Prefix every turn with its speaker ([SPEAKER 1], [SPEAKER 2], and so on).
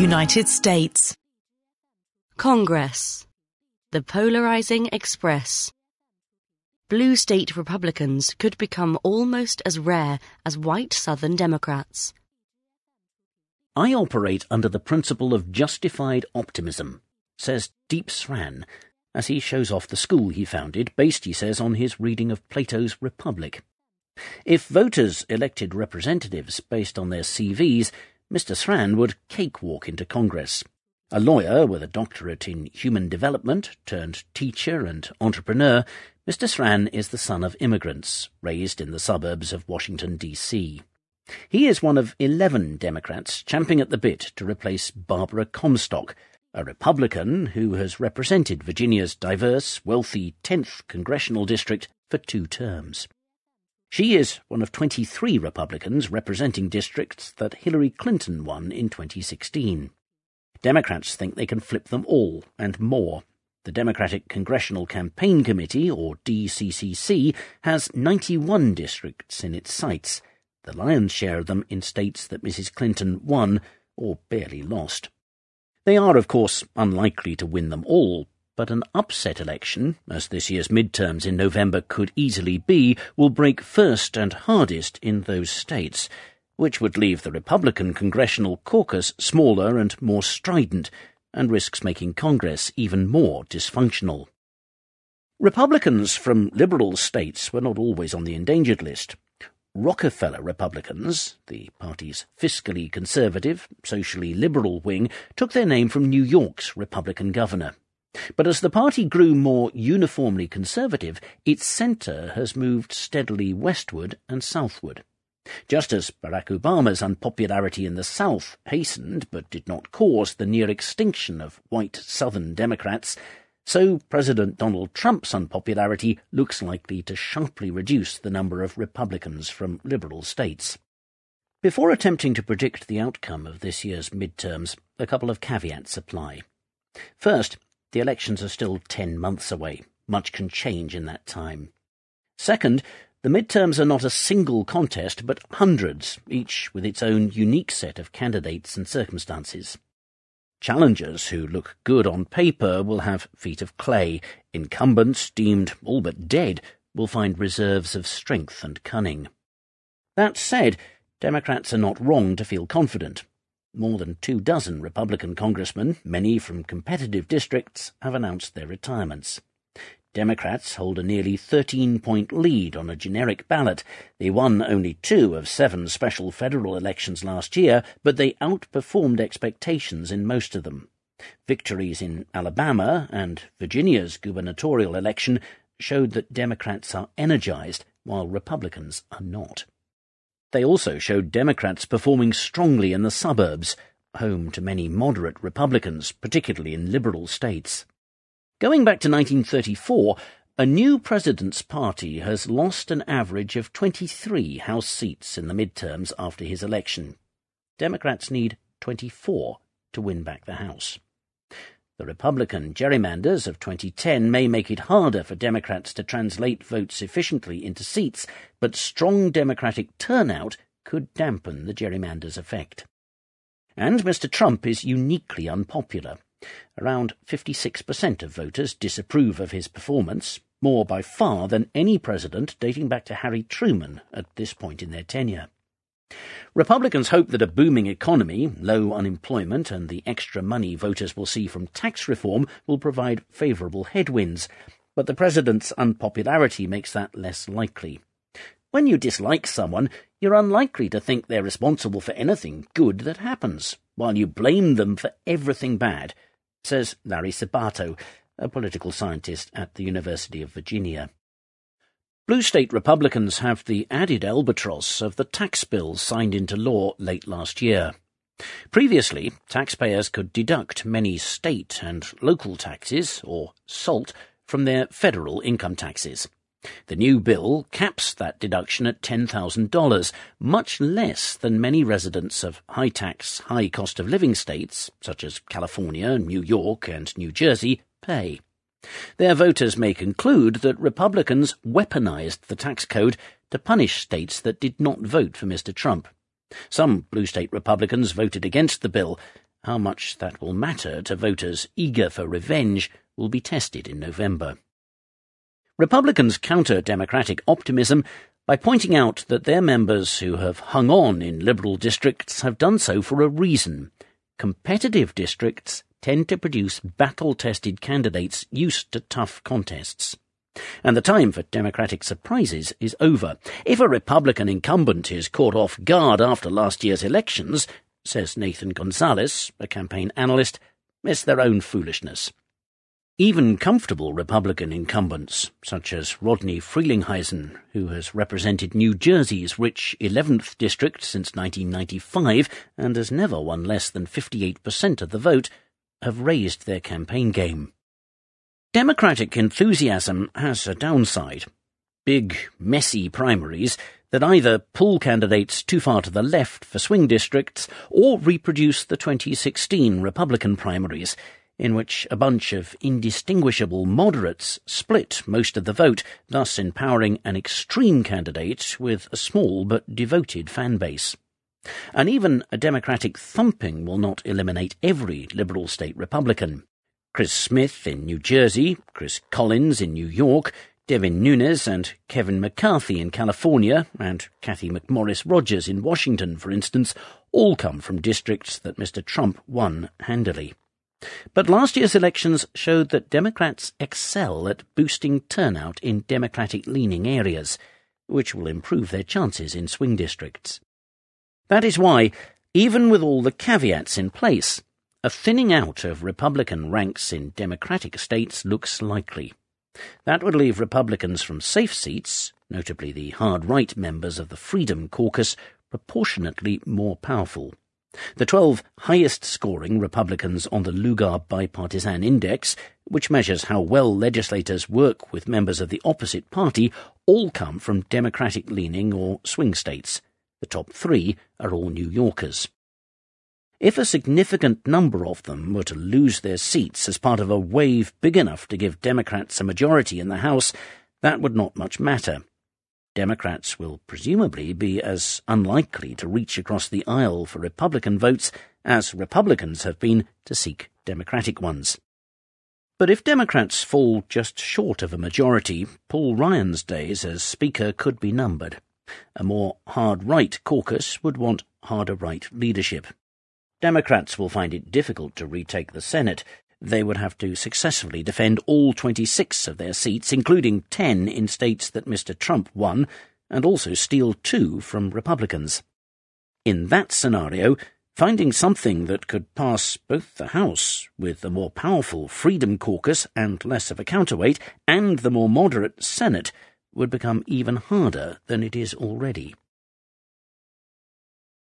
[SPEAKER 1] United States.
[SPEAKER 2] Congress. The Polarizing Express. Blue state Republicans could become almost as rare as white Southern Democrats.
[SPEAKER 3] I operate under the principle of justified optimism, says Deep Sran, as he shows off the school he founded, based, he says, on his reading of Plato's Republic. If voters elected representatives based on their CVs, Mr. Sran would cakewalk into Congress. A lawyer with a doctorate in human development, turned teacher and entrepreneur, Mr. Sran is the son of immigrants, raised in the suburbs of Washington, D.C. He is one of 11 Democrats champing at the bit to replace Barbara Comstock, a Republican who has represented Virginia's diverse, wealthy 10th congressional district for two terms. She is one of 23 Republicans representing districts that Hillary Clinton won in 2016. Democrats think they can flip them all and more. The Democratic Congressional Campaign Committee, or DCCC, has 91 districts in its sights, the lion's share of them in states that Mrs. Clinton won or barely lost. They are, of course, unlikely to win them all, but an upset election, as this year's midterms in November could easily be, will break first and hardest in those states, which would leave the Republican Congressional Caucus smaller and more strident, and risks making Congress even more dysfunctional. Republicans from liberal states were not always on the endangered list. Rockefeller Republicans, the party's fiscally conservative, socially liberal wing, took their name from New York's Republican governor. But as the party grew more uniformly conservative, its centre has moved steadily westward and southward. Just as Barack Obama's unpopularity in the South hastened but did not cause the near extinction of white Southern Democrats, so President Donald Trump's unpopularity looks likely to sharply reduce the number of Republicans from liberal states. Before attempting to predict the outcome of this year's midterms, a couple of caveats apply. First, the elections are still ten months away. Much can change in that time. Second, the midterms are not a single contest, but hundreds, each with its own unique set of candidates and circumstances. Challengers who look good on paper will have feet of clay. Incumbents, deemed all but dead, will find reserves of strength and cunning. That said, Democrats are not wrong to feel confident. More than two dozen Republican congressmen, many from competitive districts, have announced their retirements. Democrats hold a nearly 13-point lead on a generic ballot. They won only two of seven special federal elections last year, but they outperformed expectations in most of them. Victories in Alabama and Virginia's gubernatorial election showed that Democrats are energized, while Republicans are not. They also showed Democrats performing strongly in the suburbs, home to many moderate Republicans, particularly in liberal states. Going back to 1934, a new president's party has lost an average of 23 House seats in the midterms after his election. Democrats need 24 to win back the House. The Republican gerrymanders of 2010 may make it harder for Democrats to translate votes efficiently into seats, but strong Democratic turnout could dampen the gerrymanders' effect. And Mr. Trump is uniquely unpopular. Around 56% of voters disapprove of his performance, more by far than any president dating back to Harry Truman at this point in their tenure. Republicans hope that a booming economy, low unemployment, and the extra money voters will see from tax reform will provide favourable headwinds, but the president's unpopularity makes that less likely. When you dislike someone, you're unlikely to think they're responsible for anything good that happens, while you blame them for everything bad, says Larry Sabato, a political scientist at the University of Virginia. Blue state Republicans have the added albatross of the tax bills signed into law late last year. Previously, taxpayers could deduct many state and local taxes, or SALT, from their federal income taxes. The new bill caps that deduction at $10,000, much less than many residents of high tax, high cost of living states, such as California, New York, and New Jersey, pay. Their voters may conclude that Republicans weaponized the tax code to punish states that did not vote for Mr. Trump. Some blue state Republicans voted against the bill, how much that will matter to voters eager for revenge will be tested in November. Republicans counter Democratic optimism by pointing out that their members who have hung on in Liberal districts have done so for a reason. Competitive districts tend to produce battle tested candidates used to tough contests. And the time for Democratic surprises is over. If a Republican incumbent is caught off guard after last year's elections, says Nathan Gonzalez, a campaign analyst, it's their own foolishness. Even comfortable Republican incumbents, such as Rodney Frelinghuysen, who has represented New Jersey's rich 11th district since 1995 and has never won less than 58% of the vote, have raised their campaign game. Democratic enthusiasm has a downside. Big, messy primaries that either pull candidates too far to the left for swing districts or reproduce the 2016 Republican primaries in which a bunch of indistinguishable moderates split most of the vote, thus empowering an extreme candidate with a small but devoted fan base. And even a Democratic thumping will not eliminate every liberal state Republican. Chris Smith in New Jersey, Chris Collins in New York, Devin Nunes and Kevin McCarthy in California, and Cathy McMorris Rodgers in Washington, for instance, all come from districts that Mr. Trump won handily. But last year's elections showed that Democrats excel at boosting turnout in Democratic leaning areas, which will improve their chances in swing districts. That is why, even with all the caveats in place, a thinning out of Republican ranks in Democratic states looks likely. That would leave Republicans from safe seats, notably the hard right members of the Freedom Caucus, proportionately more powerful. The 12 highest scoring Republicans on the Lugar Bipartisan Index, which measures how well legislators work with members of the opposite party, all come from Democratic leaning or swing states. The top three are all New Yorkers. If a significant number of them were to lose their seats as part of a wave big enough to give Democrats a majority in the House, that would not much matter. Democrats will presumably be as unlikely to reach across the aisle for Republican votes as Republicans have been to seek Democratic ones. But if Democrats fall just short of a majority, Paul Ryan's days as Speaker could be numbered. A more hard right caucus would want harder right leadership. Democrats will find it difficult to retake the Senate, they would have to successfully defend all 26 of their seats, including 10 in states that Mr. Trump won, and also steal two from Republicans. In that scenario, finding something that could pass both the House, with the more powerful Freedom Caucus and less of a counterweight, and the more moderate Senate, would become even harder than it is already.